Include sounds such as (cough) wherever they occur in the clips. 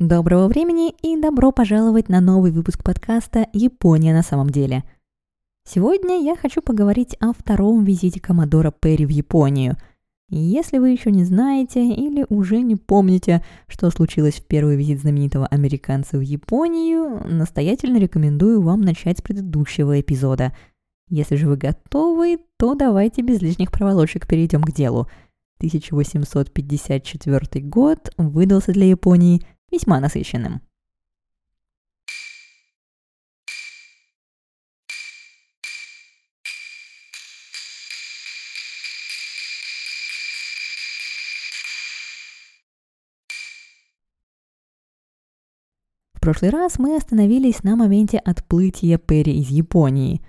Доброго времени и добро пожаловать на новый выпуск подкаста «Япония на самом деле». Сегодня я хочу поговорить о втором визите Коммодора Перри в Японию. Если вы еще не знаете или уже не помните, что случилось в первый визит знаменитого американца в Японию, настоятельно рекомендую вам начать с предыдущего эпизода. Если же вы готовы, то давайте без лишних проволочек перейдем к делу. 1854 год выдался для Японии – весьма насыщенным. В прошлый раз мы остановились на моменте отплытия Перри из Японии.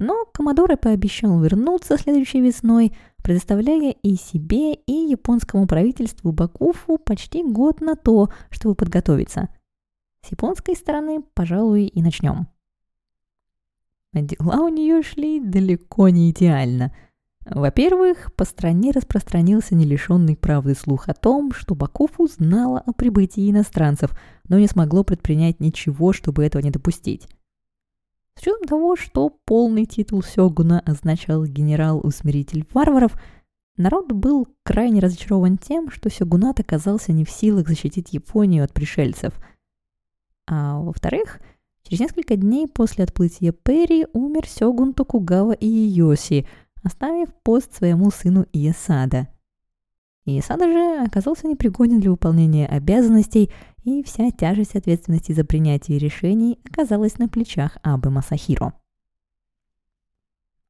Но Комодоре пообещал вернуться следующей весной – предоставляя и себе, и японскому правительству Бакуфу почти год на то, чтобы подготовиться. С японской стороны, пожалуй, и начнем. Дела у нее шли далеко не идеально. Во-первых, по стране распространился не лишенный правды слух о том, что Бакуфу знала о прибытии иностранцев, но не смогло предпринять ничего, чтобы этого не допустить. С учетом того, что полный титул Сёгуна означал «генерал-усмиритель варваров», народ был крайне разочарован тем, что Сёгунат оказался не в силах защитить Японию от пришельцев. А во-вторых, через несколько дней после отплытия Перри умер Сёгун Токугава Иеси, оставив пост своему сыну Иесада. Иесада же оказался непригоден для выполнения обязанностей – и вся тяжесть ответственности за принятие решений оказалась на плечах Абы Масахиро.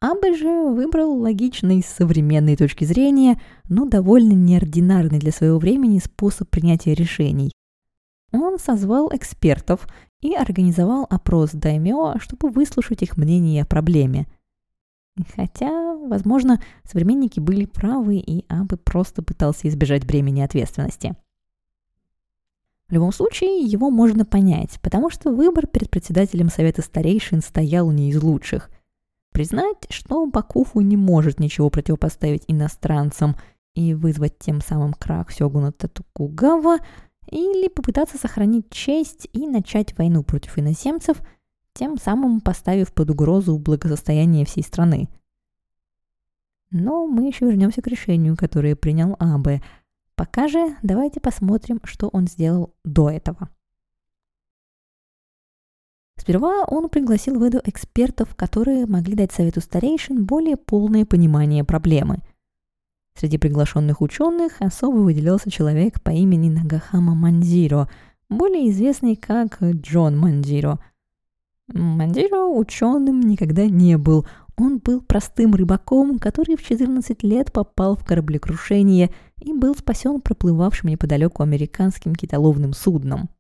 Абы же выбрал логичный с современной точки зрения, но довольно неординарный для своего времени способ принятия решений. Он созвал экспертов и организовал опрос даймё, чтобы выслушать их мнение о проблеме. Хотя, возможно, современники были правы, и Абы просто пытался избежать бремени ответственности – в любом случае, его можно понять, потому что выбор перед председателем Совета Старейшин стоял не из лучших. Признать, что Бакуфу не может ничего противопоставить иностранцам и вызвать тем самым крах Сёгуна Татукугава, или попытаться сохранить честь и начать войну против иноземцев, тем самым поставив под угрозу благосостояние всей страны. Но мы еще вернемся к решению, которое принял Абе – Пока же давайте посмотрим, что он сделал до этого. Сперва он пригласил в Эду экспертов, которые могли дать совету старейшин более полное понимание проблемы. Среди приглашенных ученых особо выделялся человек по имени Нагахама Манзиро, более известный как Джон Манзиро. Манзиро ученым никогда не был, он был простым рыбаком, который в 14 лет попал в кораблекрушение и был спасен проплывавшим неподалеку американским китоловным судном.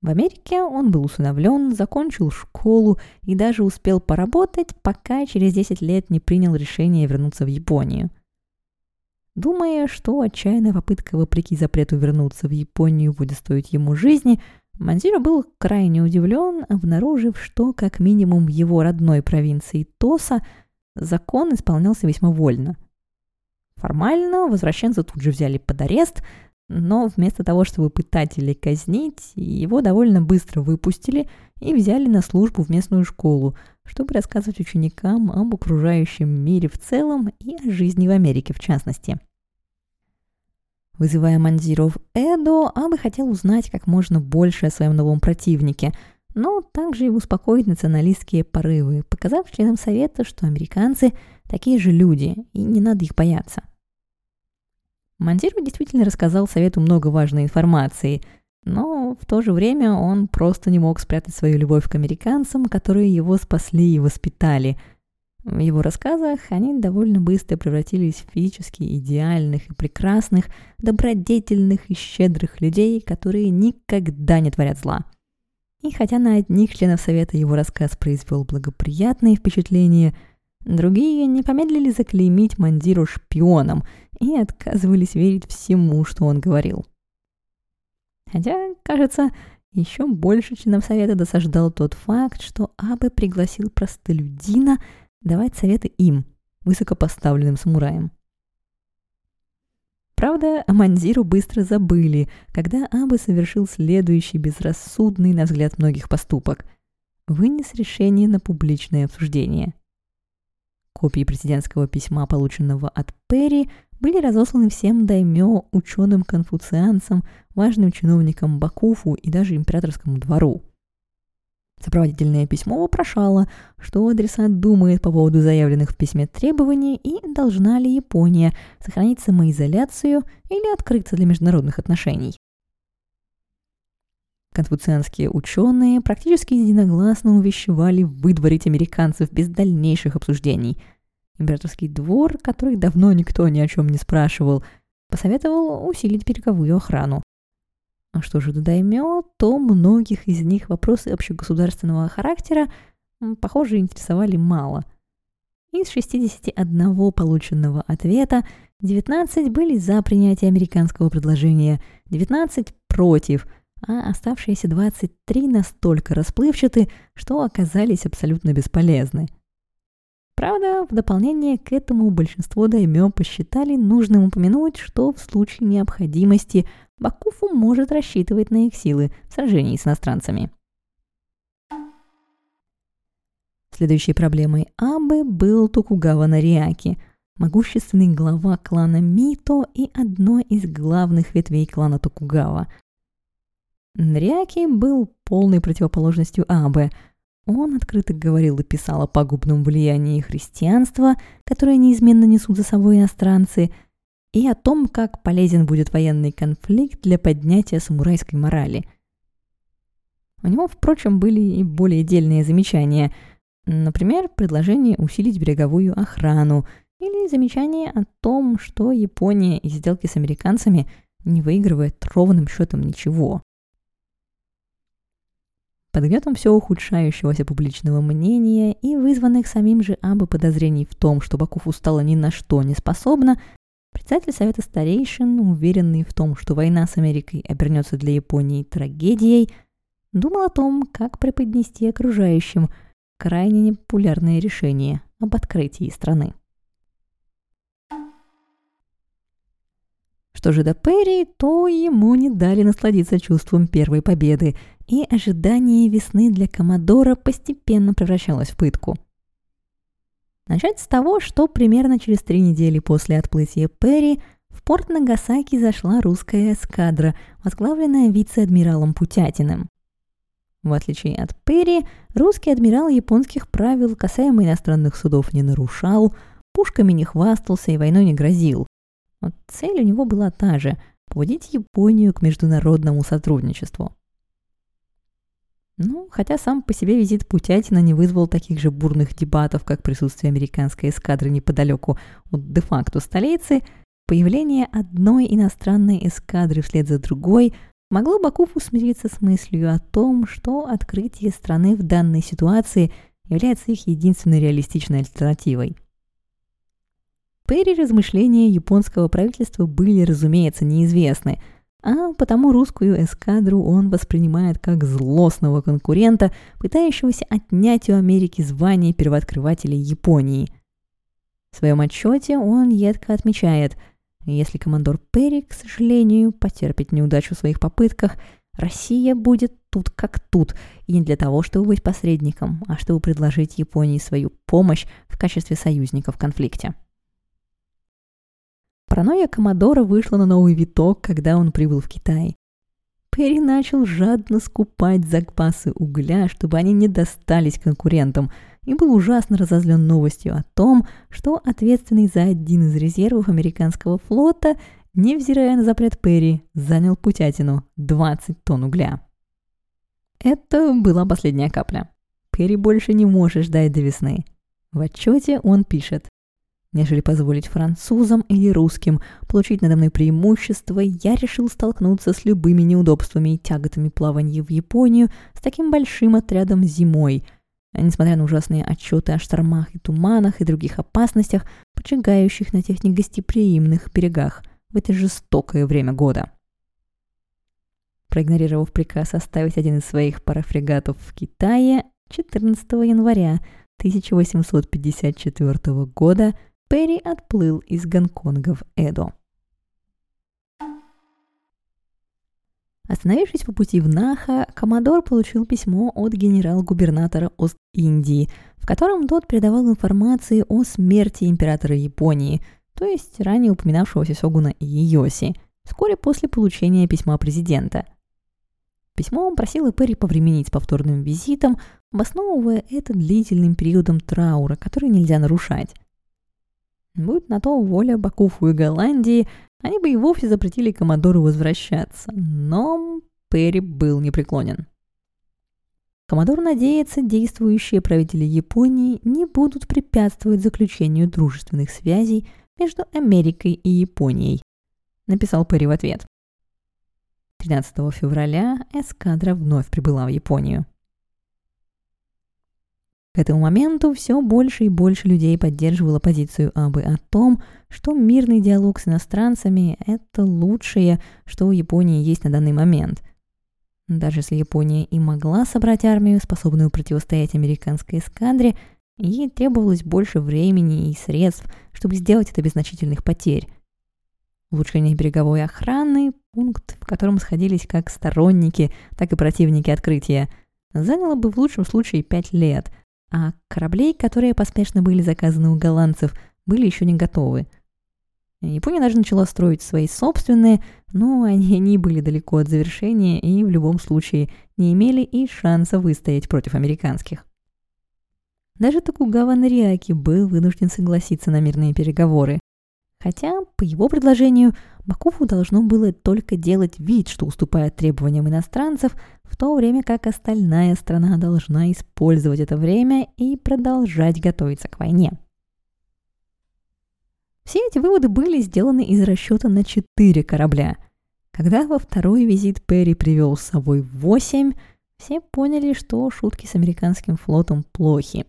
В Америке он был усыновлен, закончил школу и даже успел поработать, пока через 10 лет не принял решение вернуться в Японию. Думая, что отчаянная попытка вопреки запрету вернуться в Японию будет стоить ему жизни – Манзиро был крайне удивлен, обнаружив, что как минимум в его родной провинции Тоса закон исполнялся весьма вольно. Формально возвращенца тут же взяли под арест, но вместо того, чтобы пытать или казнить, его довольно быстро выпустили и взяли на службу в местную школу, чтобы рассказывать ученикам об окружающем мире в целом и о жизни в Америке в частности – Вызывая Мандиру в Эдо, Абы хотел узнать как можно больше о своем новом противнике, но также и успокоить националистские порывы, показав членам Совета, что американцы такие же люди, и не надо их бояться. Мандиру действительно рассказал Совету много важной информации, но в то же время он просто не мог спрятать свою любовь к американцам, которые его спасли и воспитали – в его рассказах они довольно быстро превратились в физически идеальных и прекрасных, добродетельных и щедрых людей, которые никогда не творят зла. И хотя на одних членов Совета его рассказ произвел благоприятные впечатления, другие не помедлили заклеймить Мандиру шпионом и отказывались верить всему, что он говорил. Хотя, кажется, еще больше членов Совета досаждал тот факт, что Абе пригласил простолюдина – давать советы им, высокопоставленным самураям. Правда, о Манзиру быстро забыли, когда Абы совершил следующий безрассудный, на взгляд многих, поступок. Вынес решение на публичное обсуждение. Копии президентского письма, полученного от Перри, были разосланы всем даймё, ученым-конфуцианцам, важным чиновникам Бакуфу и даже императорскому двору. Сопроводительное письмо вопрошало, что адресат думает по поводу заявленных в письме требований и должна ли Япония сохранить самоизоляцию или открыться для международных отношений. Конфуцианские ученые практически единогласно увещевали выдворить американцев без дальнейших обсуждений. Императорский двор, который давно никто ни о чем не спрашивал, посоветовал усилить береговую охрану. А что же до даймё, то многих из них вопросы общегосударственного характера, похоже, интересовали мало. Из 61 полученного ответа 19 были за принятие американского предложения, 19 против, а оставшиеся 23 настолько расплывчаты, что оказались абсолютно бесполезны – Правда, в дополнение к этому большинство даймё посчитали нужным упомянуть, что в случае необходимости Бакуфу может рассчитывать на их силы в сражении с иностранцами. Следующей проблемой Абы был Токугава Нариаки, могущественный глава клана Мито и одной из главных ветвей клана Токугава. Нариаки был полной противоположностью Абе – он открыто говорил и писал о пагубном влиянии христианства, которое неизменно несут за собой иностранцы, и о том, как полезен будет военный конфликт для поднятия самурайской морали. У него, впрочем, были и более дельные замечания. Например, предложение усилить береговую охрану или замечание о том, что Япония из сделки с американцами не выигрывает ровным счетом ничего. Под гнетом все ухудшающегося публичного мнения и вызванных самим же Абы подозрений в том, что Бакуф устала ни на что не способна, председатель Совета Старейшин, уверенный в том, что война с Америкой обернется для Японии трагедией, думал о том, как преподнести окружающим крайне непопулярное решение об открытии страны. Что же до Перри, то ему не дали насладиться чувством первой победы – и ожидание весны для Комодора постепенно превращалось в пытку. Начать с того, что примерно через три недели после отплытия Перри в порт Нагасаки зашла русская эскадра, возглавленная вице-адмиралом Путятиным. В отличие от Перри, русский адмирал японских правил касаемо иностранных судов не нарушал, пушками не хвастался и войной не грозил. Вот цель у него была та же – поводить Японию к международному сотрудничеству. Ну, хотя сам по себе визит Путятина не вызвал таких же бурных дебатов, как присутствие американской эскадры неподалеку от де-факто столицы, появление одной иностранной эскадры вслед за другой могло Бакуфу смириться с мыслью о том, что открытие страны в данной ситуации является их единственной реалистичной альтернативой. Перри размышления японского правительства были, разумеется, неизвестны – а потому русскую эскадру он воспринимает как злостного конкурента, пытающегося отнять у Америки звание первооткрывателя Японии. В своем отчете он едко отмечает, если командор Перри, к сожалению, потерпит неудачу в своих попытках, Россия будет тут как тут, и не для того, чтобы быть посредником, а чтобы предложить Японии свою помощь в качестве союзника в конфликте. Паранойя Комодора вышла на новый виток, когда он прибыл в Китай. Перри начал жадно скупать запасы угля, чтобы они не достались конкурентам, и был ужасно разозлен новостью о том, что ответственный за один из резервов американского флота, невзирая на запрет Перри, занял Путятину 20 тонн угля. Это была последняя капля. Перри больше не может ждать до весны. В отчете он пишет нежели позволить французам или русским получить надо мной преимущество, я решил столкнуться с любыми неудобствами и тяготами плавания в Японию с таким большим отрядом зимой, несмотря на ужасные отчеты о штормах и туманах и других опасностях, поджигающих на тех негостеприимных берегах в это жестокое время года. Проигнорировав приказ оставить один из своих парафрегатов в Китае, 14 января 1854 года Перри отплыл из Гонконга в Эдо. Остановившись по пути в Наха, Комодор получил письмо от генерал-губернатора Ост-Индии, в котором тот передавал информацию о смерти императора Японии, то есть ранее упоминавшегося Сёгуна Иеси, вскоре после получения письма президента. Письмо он просил Перри повременить с повторным визитом, обосновывая это длительным периодом траура, который нельзя нарушать. Будь на то воля Бакуфу и Голландии, они бы и вовсе запретили Комодору возвращаться, но Перри был непреклонен. Комодор надеется, действующие правители Японии не будут препятствовать заключению дружественных связей между Америкой и Японией, написал Перри в ответ. 13 февраля эскадра вновь прибыла в Японию. К этому моменту все больше и больше людей поддерживало позицию Абы о том, что мирный диалог с иностранцами – это лучшее, что у Японии есть на данный момент. Даже если Япония и могла собрать армию, способную противостоять американской эскадре, ей требовалось больше времени и средств, чтобы сделать это без значительных потерь. Улучшение береговой охраны, пункт, в котором сходились как сторонники, так и противники открытия, заняло бы в лучшем случае пять лет – а кораблей, которые поспешно были заказаны у голландцев, были еще не готовы. Япония даже начала строить свои собственные, но они (laughs) не были далеко от завершения и в любом случае не имели и шанса выстоять против американских. Даже Токугава Нариаки был вынужден согласиться на мирные переговоры. Хотя, по его предложению, Бакуфу должно было только делать вид, что уступает требованиям иностранцев, в то время как остальная страна должна использовать это время и продолжать готовиться к войне. Все эти выводы были сделаны из расчета на четыре корабля. Когда во второй визит Перри привел с собой восемь, все поняли, что шутки с американским флотом плохи.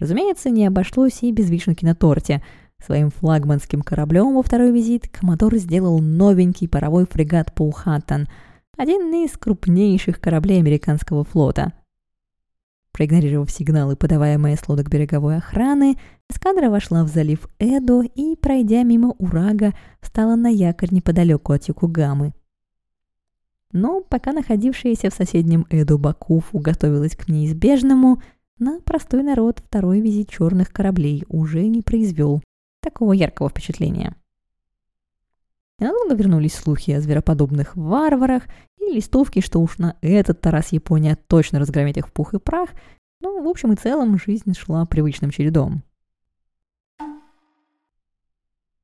Разумеется, не обошлось и без вишенки на торте – Своим флагманским кораблем во второй визит Коммодор сделал новенький паровой фрегат Паухатан, один из крупнейших кораблей американского флота. Проигнорировав сигналы, подаваемые с лодок береговой охраны, эскадра вошла в залив Эдо и, пройдя мимо Урага, встала на якорь неподалеку от Юкугамы. Но пока находившаяся в соседнем Эдо Бакуфу готовилась к неизбежному, на простой народ второй визит черных кораблей уже не произвел такого яркого впечатления. Ненадолго вернулись слухи о звероподобных варварах и листовки, что уж на этот раз Япония точно разгромит их в пух и прах, но в общем и целом жизнь шла привычным чередом.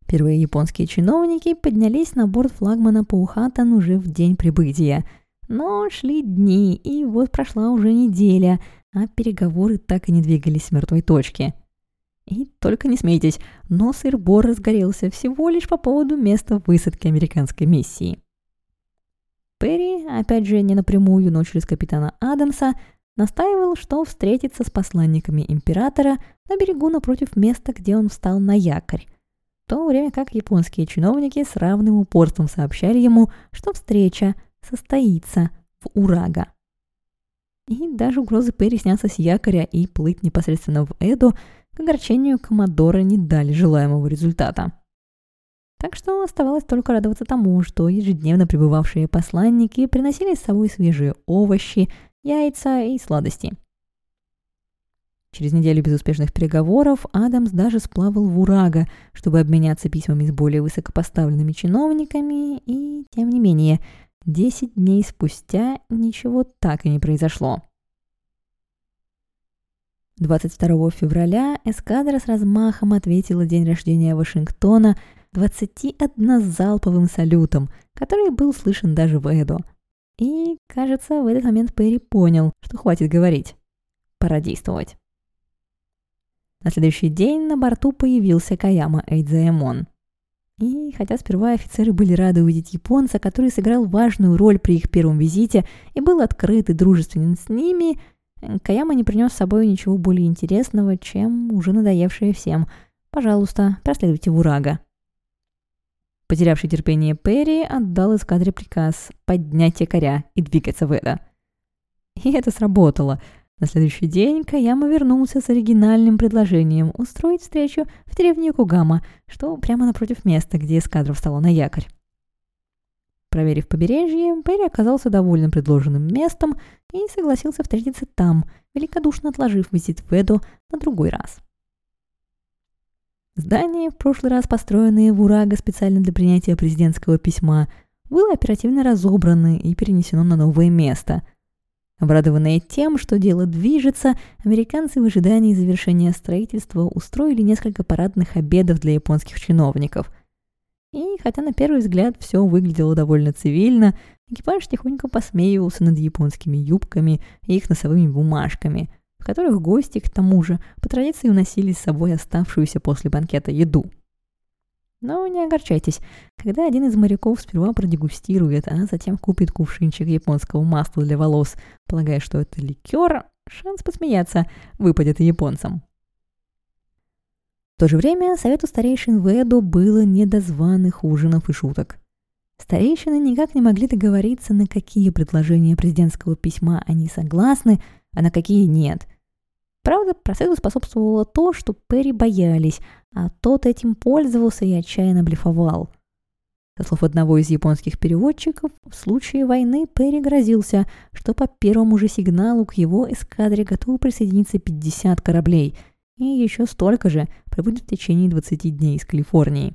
Первые японские чиновники поднялись на борт флагмана Паухатан уже в день прибытия. Но шли дни, и вот прошла уже неделя, а переговоры так и не двигались с мертвой точки – и только не смейтесь, но сыр-бор разгорелся всего лишь по поводу места высадки американской миссии. Перри, опять же не напрямую, но через капитана Адамса, настаивал, что встретится с посланниками императора на берегу напротив места, где он встал на якорь, в то время как японские чиновники с равным упорством сообщали ему, что встреча состоится в Урага. И даже угрозы Перри сняться с якоря и плыть непосредственно в Эду – к огорчению Коммодора не дали желаемого результата. Так что оставалось только радоваться тому, что ежедневно прибывавшие посланники приносили с собой свежие овощи, яйца и сладости. Через неделю безуспешных переговоров Адамс даже сплавал в Урага, чтобы обменяться письмами с более высокопоставленными чиновниками, и, тем не менее, 10 дней спустя ничего так и не произошло. 22 февраля эскадра с размахом ответила день рождения Вашингтона 21 залповым салютом, который был слышен даже в Эдо. И, кажется, в этот момент Перри понял, что хватит говорить. Пора действовать. На следующий день на борту появился Каяма Эйдзаэмон. И хотя сперва офицеры были рады увидеть японца, который сыграл важную роль при их первом визите и был открыт и дружественен с ними – Каяма не принес с собой ничего более интересного, чем уже надоевшее всем. Пожалуйста, проследуйте в Урага. Потерявший терпение Перри отдал эскадре приказ поднять якоря и двигаться в это. И это сработало. На следующий день Каяма вернулся с оригинальным предложением устроить встречу в деревне Кугама, что прямо напротив места, где эскадра встала на якорь. Проверив побережье, Перри оказался доволен предложенным местом и согласился встретиться там, великодушно отложив визит в Эду на другой раз. Здание, в прошлый раз построенное в Урага специально для принятия президентского письма, было оперативно разобрано и перенесено на новое место. Обрадованные тем, что дело движется, американцы в ожидании завершения строительства устроили несколько парадных обедов для японских чиновников – и хотя на первый взгляд все выглядело довольно цивильно, экипаж тихонько посмеивался над японскими юбками и их носовыми бумажками, в которых гости, к тому же, по традиции уносили с собой оставшуюся после банкета еду. Но не огорчайтесь, когда один из моряков сперва продегустирует, а затем купит кувшинчик японского масла для волос, полагая, что это ликер, шанс посмеяться выпадет и японцам то же время совету старейшин Ведо было не до званых ужинов и шуток. Старейшины никак не могли договориться, на какие предложения президентского письма они согласны, а на какие нет. Правда, процессу способствовало то, что Перри боялись, а тот этим пользовался и отчаянно блефовал. Со слов одного из японских переводчиков, в случае войны Перри грозился, что по первому же сигналу к его эскадре готовы присоединиться 50 кораблей – и еще столько же пробудет в течение 20 дней из Калифорнии.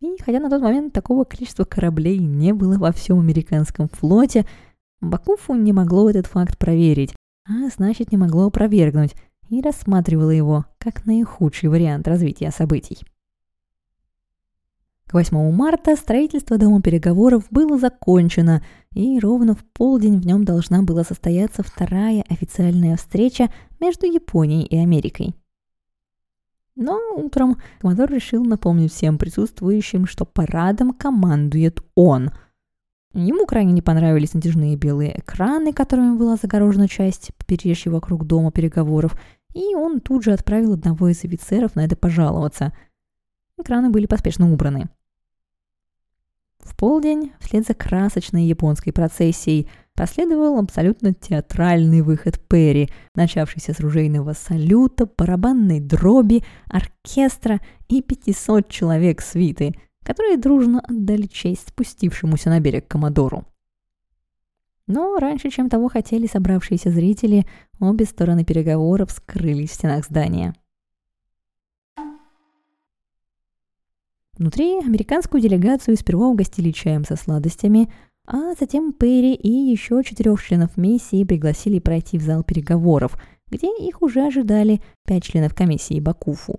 И хотя на тот момент такого количества кораблей не было во всем американском флоте, Бакуфу не могло этот факт проверить, а значит не могло опровергнуть, и рассматривало его как наихудший вариант развития событий. К 8 марта строительство дома переговоров было закончено, и ровно в полдень в нем должна была состояться вторая официальная встреча между Японией и Америкой. Но утром Комодор решил напомнить всем присутствующим, что парадом командует он. Ему крайне не понравились натяжные белые экраны, которыми была загорожена часть побережья вокруг дома переговоров, и он тут же отправил одного из офицеров на это пожаловаться. Экраны были поспешно убраны. В полдень, вслед за красочной японской процессией, последовал абсолютно театральный выход Перри, начавшийся с ружейного салюта, барабанной дроби, оркестра и 500 человек свиты, которые дружно отдали честь спустившемуся на берег Комодору. Но раньше, чем того хотели собравшиеся зрители, обе стороны переговоров скрылись в стенах здания. Внутри американскую делегацию сперва угостили чаем со сладостями, а затем Перри и еще четырех членов миссии пригласили пройти в зал переговоров, где их уже ожидали пять членов комиссии Бакуфу.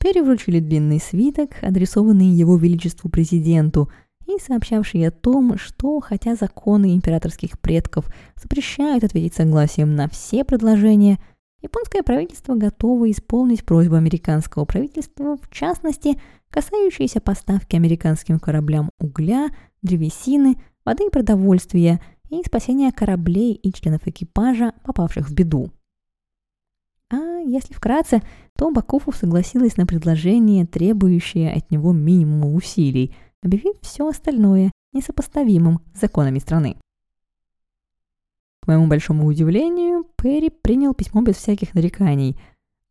Перри вручили длинный свиток, адресованный его величеству президенту, и сообщавший о том, что, хотя законы императорских предков запрещают ответить согласием на все предложения – японское правительство готово исполнить просьбу американского правительства, в частности, касающиеся поставки американским кораблям угля, древесины, воды и продовольствия и спасения кораблей и членов экипажа, попавших в беду. А если вкратце, то Бакуфу согласилась на предложение, требующее от него минимума усилий, объявив все остальное несопоставимым с законами страны. К моему большому удивлению, Перри принял письмо без всяких нареканий.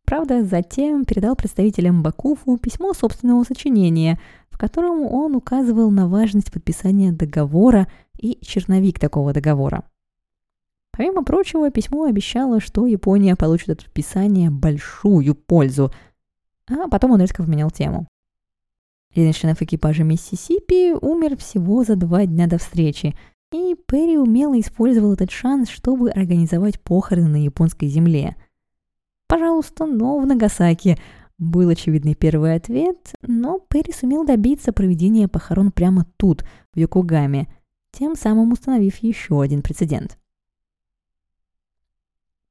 Правда, затем передал представителям Бакуфу письмо собственного сочинения, в котором он указывал на важность подписания договора и черновик такого договора. Помимо прочего, письмо обещало, что Япония получит от подписания большую пользу, а потом он резко поменял тему. Один из членов экипажа Миссисипи умер всего за два дня до встречи – и Перри умело использовал этот шанс, чтобы организовать похороны на японской земле. «Пожалуйста, но в Нагасаки», был очевидный первый ответ, но Перри сумел добиться проведения похорон прямо тут, в Йокогаме, тем самым установив еще один прецедент.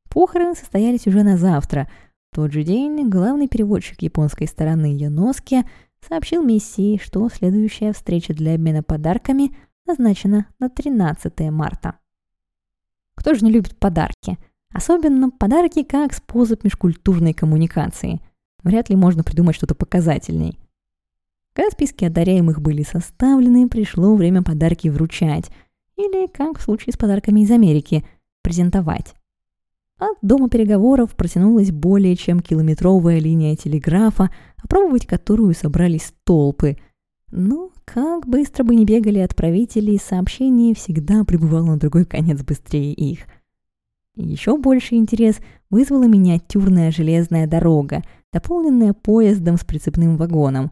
Похороны состоялись уже на завтра. В тот же день главный переводчик японской стороны Яноски сообщил миссии, что следующая встреча для обмена подарками назначена на 13 марта. Кто же не любит подарки? Особенно подарки как способ межкультурной коммуникации. Вряд ли можно придумать что-то показательней. Когда списки одаряемых были составлены, пришло время подарки вручать. Или, как в случае с подарками из Америки, презентовать. От дома переговоров протянулась более чем километровая линия телеграфа, опробовать которую собрались толпы – Но как быстро бы не бегали отправители, сообщение всегда прибывало на другой конец быстрее их. Еще больше интерес вызвала миниатюрная железная дорога, дополненная поездом с прицепным вагоном.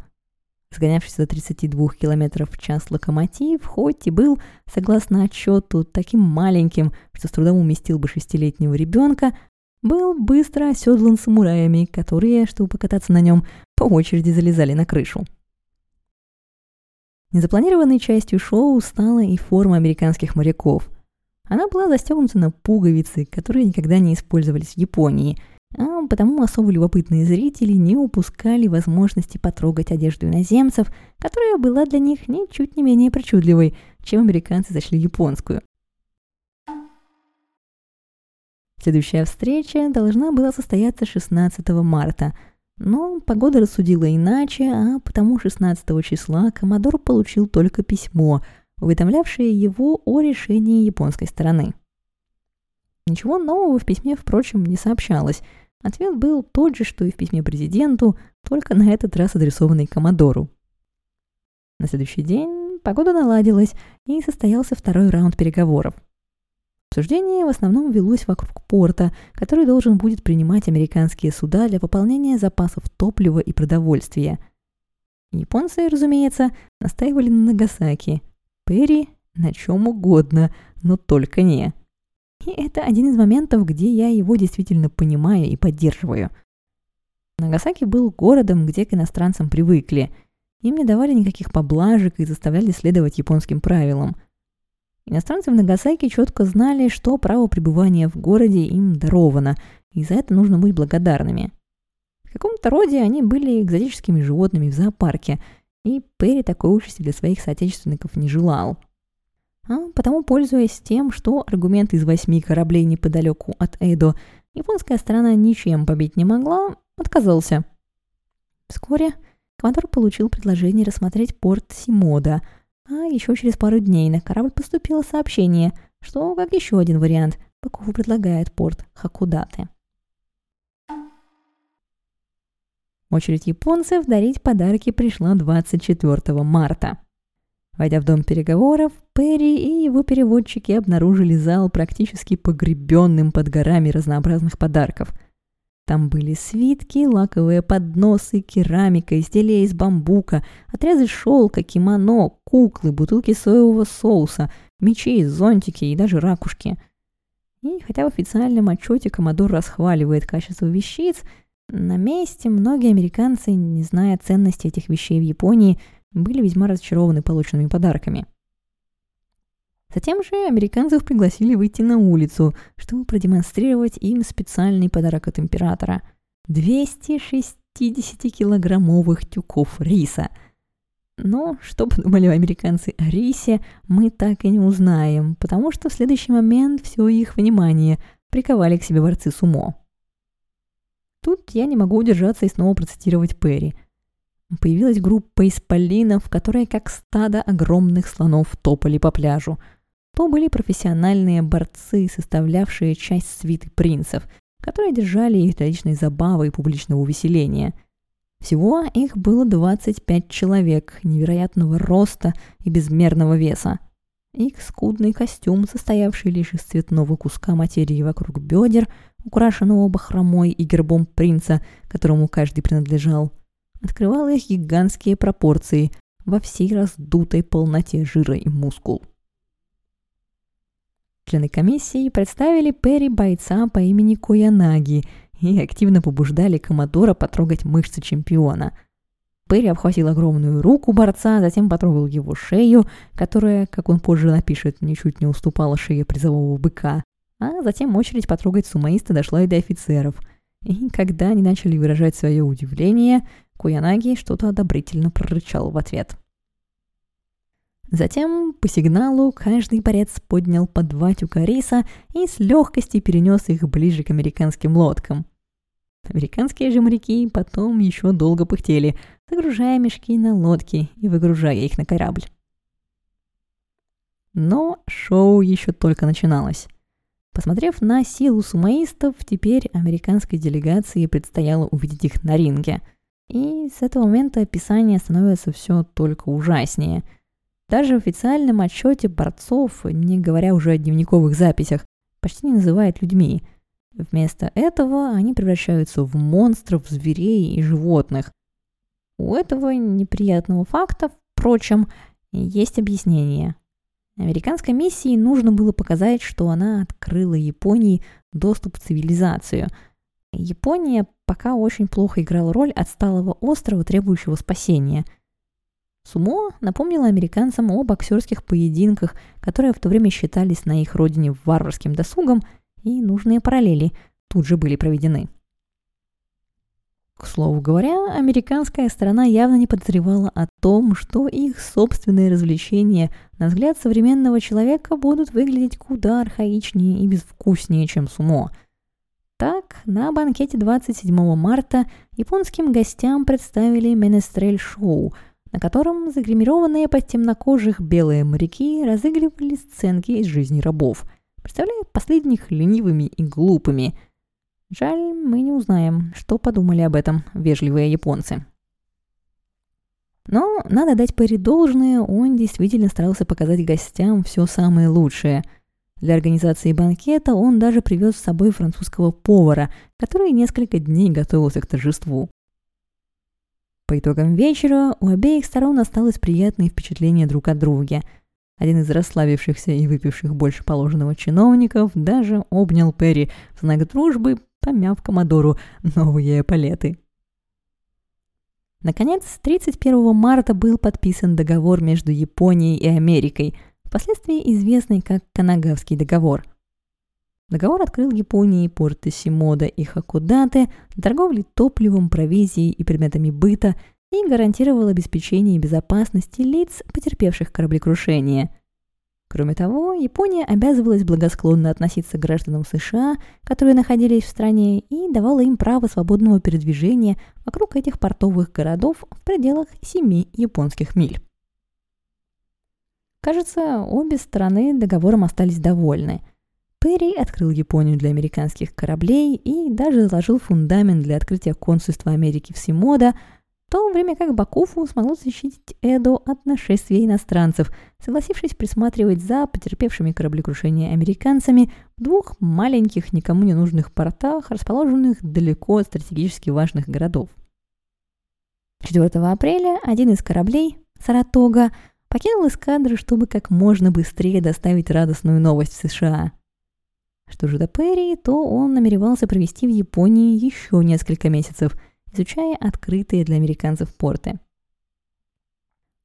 Сгонявшийся до 32 км в час локомотив, хоть и был, согласно отчету, таким маленьким, что с трудом уместил бы шестилетнего ребенка, был быстро оседлан самураями, которые, чтобы покататься на нем, по очереди залезали на крышу. Незапланированной частью шоу стала и форма американских моряков. Она была застегнута на пуговицы, которые никогда не использовались в Японии, а потому особо любопытные зрители не упускали возможности потрогать одежду иноземцев, которая была для них ничуть не менее причудливой, чем американцы зашли японскую. Следующая встреча должна была состояться 16 марта – но погода рассудила иначе, а потому 16 числа Комодор получил только письмо, уведомлявшее его о решении японской стороны. Ничего нового в письме, впрочем, не сообщалось. Ответ был тот же, что и в письме президенту, только на этот раз адресованный Комодору. На следующий день погода наладилась, и состоялся второй раунд переговоров – Обсуждение в основном велось вокруг порта, который должен будет принимать американские суда для пополнения запасов топлива и продовольствия. Японцы, разумеется, настаивали на Нагасаки. Перри на чем угодно, но только не. И это один из моментов, где я его действительно понимаю и поддерживаю. Нагасаки был городом, где к иностранцам привыкли. Им не давали никаких поблажек и заставляли следовать японским правилам – Иностранцы в Нагасаки четко знали, что право пребывания в городе им даровано, и за это нужно быть благодарными. В каком-то роде они были экзотическими животными в зоопарке, и Перри такой участи для своих соотечественников не желал. А потому, пользуясь тем, что аргумент из восьми кораблей неподалеку от Эдо японская сторона ничем побить не могла, отказался. Вскоре Командор получил предложение рассмотреть порт Симода – а еще через пару дней на корабль поступило сообщение, что, как еще один вариант, Бакуфу предлагает порт Хакудате. Очередь японцев дарить подарки пришла 24 марта. Войдя в дом переговоров, Перри и его переводчики обнаружили зал практически погребенным под горами разнообразных подарков – там были свитки, лаковые подносы, керамика, изделия из бамбука, отрезы шелка, кимоно, куклы, бутылки соевого соуса, мечи, зонтики и даже ракушки. И хотя в официальном отчете Комодор расхваливает качество вещиц, на месте многие американцы, не зная ценности этих вещей в Японии, были весьма разочарованы полученными подарками – Затем же американцев пригласили выйти на улицу, чтобы продемонстрировать им специальный подарок от императора – 260-килограммовых тюков риса. Но что подумали американцы о рисе, мы так и не узнаем, потому что в следующий момент все их внимание приковали к себе борцы сумо. Тут я не могу удержаться и снова процитировать Перри. Появилась группа исполинов, которые как стадо огромных слонов топали по пляжу – то были профессиональные борцы, составлявшие часть свиты принцев, которые держали их для личной забавы и публичного увеселения. Всего их было 25 человек невероятного роста и безмерного веса. Их скудный костюм, состоявший лишь из цветного куска материи вокруг бедер, украшенного бахромой и гербом принца, которому каждый принадлежал, открывал их гигантские пропорции во всей раздутой полноте жира и мускул. Члены комиссии представили Перри бойца по имени Коянаги и активно побуждали Комодора потрогать мышцы чемпиона. Перри обхватил огромную руку борца, затем потрогал его шею, которая, как он позже напишет, ничуть не уступала шее призового быка. А затем очередь потрогать сумаиста дошла и до офицеров. И когда они начали выражать свое удивление, Куянаги что-то одобрительно прорычал в ответ – Затем, по сигналу, каждый борец поднял по два тюка риса и с легкостью перенес их ближе к американским лодкам. Американские же моряки потом еще долго пыхтели, загружая мешки на лодки и выгружая их на корабль. Но шоу еще только начиналось. Посмотрев на силу сумаистов, теперь американской делегации предстояло увидеть их на ринге. И с этого момента описание становится все только ужаснее. Даже в официальном отчете борцов, не говоря уже о дневниковых записях, почти не называют людьми. Вместо этого они превращаются в монстров, зверей и животных. У этого неприятного факта, впрочем, есть объяснение. Американской миссии нужно было показать, что она открыла Японии доступ в цивилизацию. Япония пока очень плохо играла роль отсталого острова, требующего спасения. Сумо напомнила американцам о боксерских поединках, которые в то время считались на их родине варварским досугом, и нужные параллели тут же были проведены. К слову говоря, американская сторона явно не подозревала о том, что их собственные развлечения, на взгляд современного человека, будут выглядеть куда архаичнее и безвкуснее, чем сумо. Так, на банкете 27 марта японским гостям представили менестрель-шоу, на котором загримированные под темнокожих белые моряки разыгрывали сценки из жизни рабов, представляя последних ленивыми и глупыми – Жаль, мы не узнаем, что подумали об этом вежливые японцы. Но надо дать Перри должное, он действительно старался показать гостям все самое лучшее. Для организации банкета он даже привез с собой французского повара, который несколько дней готовился к торжеству. По итогам вечера у обеих сторон осталось приятное впечатление друг от друга. Один из расслабившихся и выпивших больше положенного чиновников даже обнял Перри в знак дружбы, помяв Комодору новые эполеты. Наконец, 31 марта был подписан договор между Японией и Америкой, впоследствии известный как Канагавский договор. Договор открыл Японии порты Симода и Хакудате торговли топливом, провизией и предметами быта и гарантировал обеспечение безопасности лиц, потерпевших кораблекрушение – Кроме того, Япония обязывалась благосклонно относиться к гражданам США, которые находились в стране, и давала им право свободного передвижения вокруг этих портовых городов в пределах семи японских миль. Кажется, обе стороны договором остались довольны. Перри открыл Японию для американских кораблей и даже заложил фундамент для открытия консульства Америки в Симода – то время как Бакуфу смогло защитить Эдо от нашествия иностранцев, согласившись присматривать за потерпевшими кораблекрушение американцами в двух маленьких, никому не нужных портах, расположенных далеко от стратегически важных городов. 4 апреля один из кораблей, Саратога, покинул эскадру, чтобы как можно быстрее доставить радостную новость в США. Что же до Перри, то он намеревался провести в Японии еще несколько месяцев – изучая открытые для американцев порты.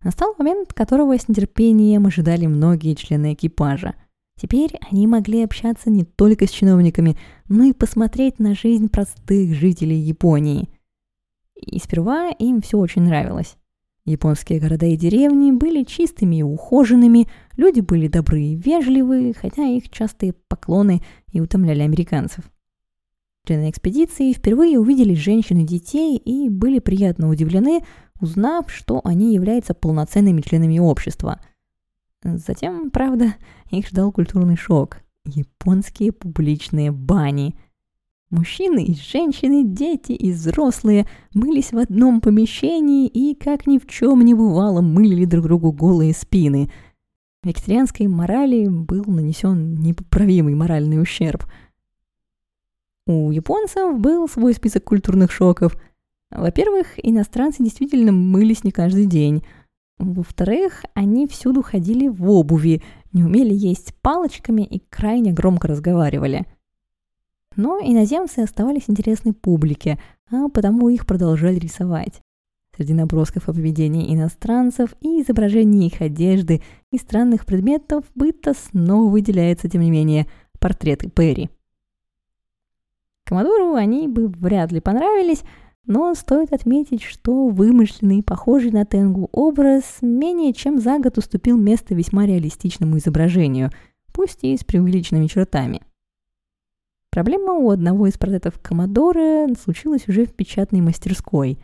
Настал момент, которого с нетерпением ожидали многие члены экипажа. Теперь они могли общаться не только с чиновниками, но и посмотреть на жизнь простых жителей Японии. И сперва им все очень нравилось. Японские города и деревни были чистыми и ухоженными, люди были добрые и вежливые, хотя их частые поклоны и утомляли американцев. Члены экспедиции впервые увидели женщин и детей и были приятно удивлены, узнав, что они являются полноценными членами общества. Затем, правда, их ждал культурный шок. Японские публичные бани. Мужчины и женщины, дети и взрослые мылись в одном помещении и, как ни в чем не бывало, мылили друг другу голые спины. Вегетарианской морали был нанесен непоправимый моральный ущерб – у японцев был свой список культурных шоков. Во-первых, иностранцы действительно мылись не каждый день. Во-вторых, они всюду ходили в обуви, не умели есть палочками и крайне громко разговаривали. Но иноземцы оставались интересны публике, а потому их продолжали рисовать. Среди набросков о поведении иностранцев и изображений их одежды и странных предметов быта снова выделяется, тем не менее, портреты Перри. Комодору они бы вряд ли понравились, но стоит отметить, что вымышленный, похожий на Тенгу образ менее чем за год уступил место весьма реалистичному изображению, пусть и с преувеличенными чертами. Проблема у одного из портретов Комодора случилась уже в печатной мастерской.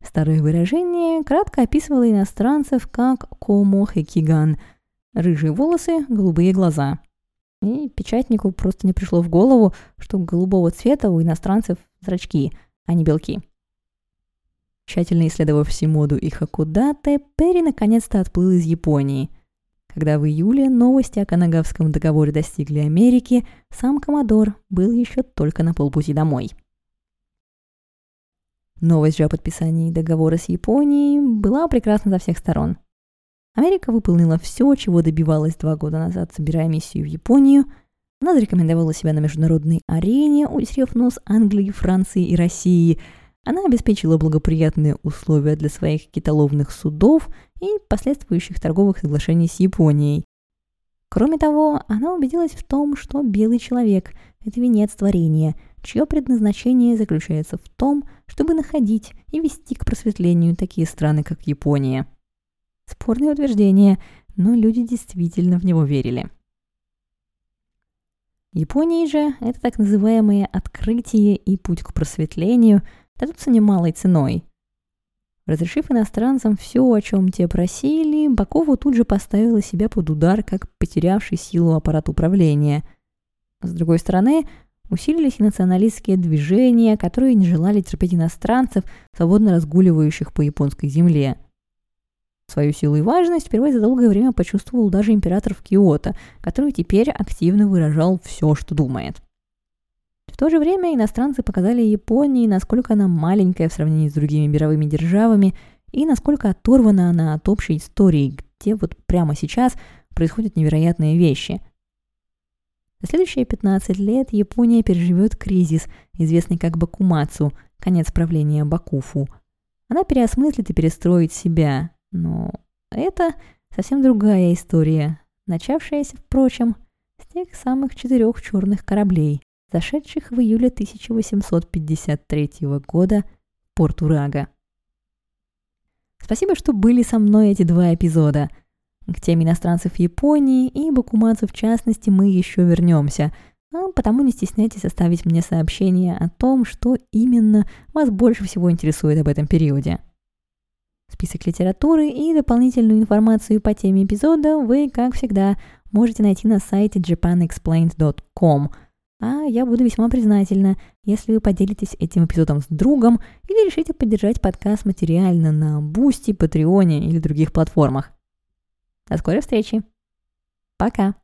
Старое выражение кратко описывало иностранцев как «комо хекиган» – рыжие волосы, голубые глаза – и печатнику просто не пришло в голову, что голубого цвета у иностранцев зрачки, а не белки. Тщательно исследовав Симоду и Хакудате, Перри наконец-то отплыл из Японии. Когда в июле новости о Канагавском договоре достигли Америки, сам Комодор был еще только на полпути домой. Новость же о подписании договора с Японией была прекрасна со всех сторон. Америка выполнила все, чего добивалась два года назад, собирая миссию в Японию. Она зарекомендовала себя на международной арене, утерев нос Англии, Франции и России – она обеспечила благоприятные условия для своих китоловных судов и последствующих торговых соглашений с Японией. Кроме того, она убедилась в том, что белый человек – это венец творения, чье предназначение заключается в том, чтобы находить и вести к просветлению такие страны, как Япония. Спорное утверждение, но люди действительно в него верили. Японии же это так называемое открытие и путь к просветлению – дадутся немалой ценой. Разрешив иностранцам все, о чем те просили, Бакова тут же поставила себя под удар, как потерявший силу аппарат управления. С другой стороны, усилились и националистские движения, которые не желали терпеть иностранцев, свободно разгуливающих по японской земле. Свою силу и важность впервые за долгое время почувствовал даже император в Киото, который теперь активно выражал все, что думает. В то же время иностранцы показали Японии, насколько она маленькая в сравнении с другими мировыми державами и насколько оторвана она от общей истории, где вот прямо сейчас происходят невероятные вещи. За следующие 15 лет Япония переживет кризис, известный как Бакумацу, конец правления Бакуфу. Она переосмыслит и перестроит себя, но это совсем другая история, начавшаяся, впрочем, с тех самых четырех черных кораблей, зашедших в июле 1853 года в порт Урага. Спасибо, что были со мной эти два эпизода. К теме иностранцев Японии и Бакумацу в частности мы еще вернемся, а потому не стесняйтесь оставить мне сообщение о том, что именно вас больше всего интересует об этом периоде. Список литературы и дополнительную информацию по теме эпизода вы, как всегда, можете найти на сайте japanexplained.com – а я буду весьма признательна, если вы поделитесь этим эпизодом с другом или решите поддержать подкаст материально на Бусти, Патреоне или других платформах. До скорой встречи. Пока.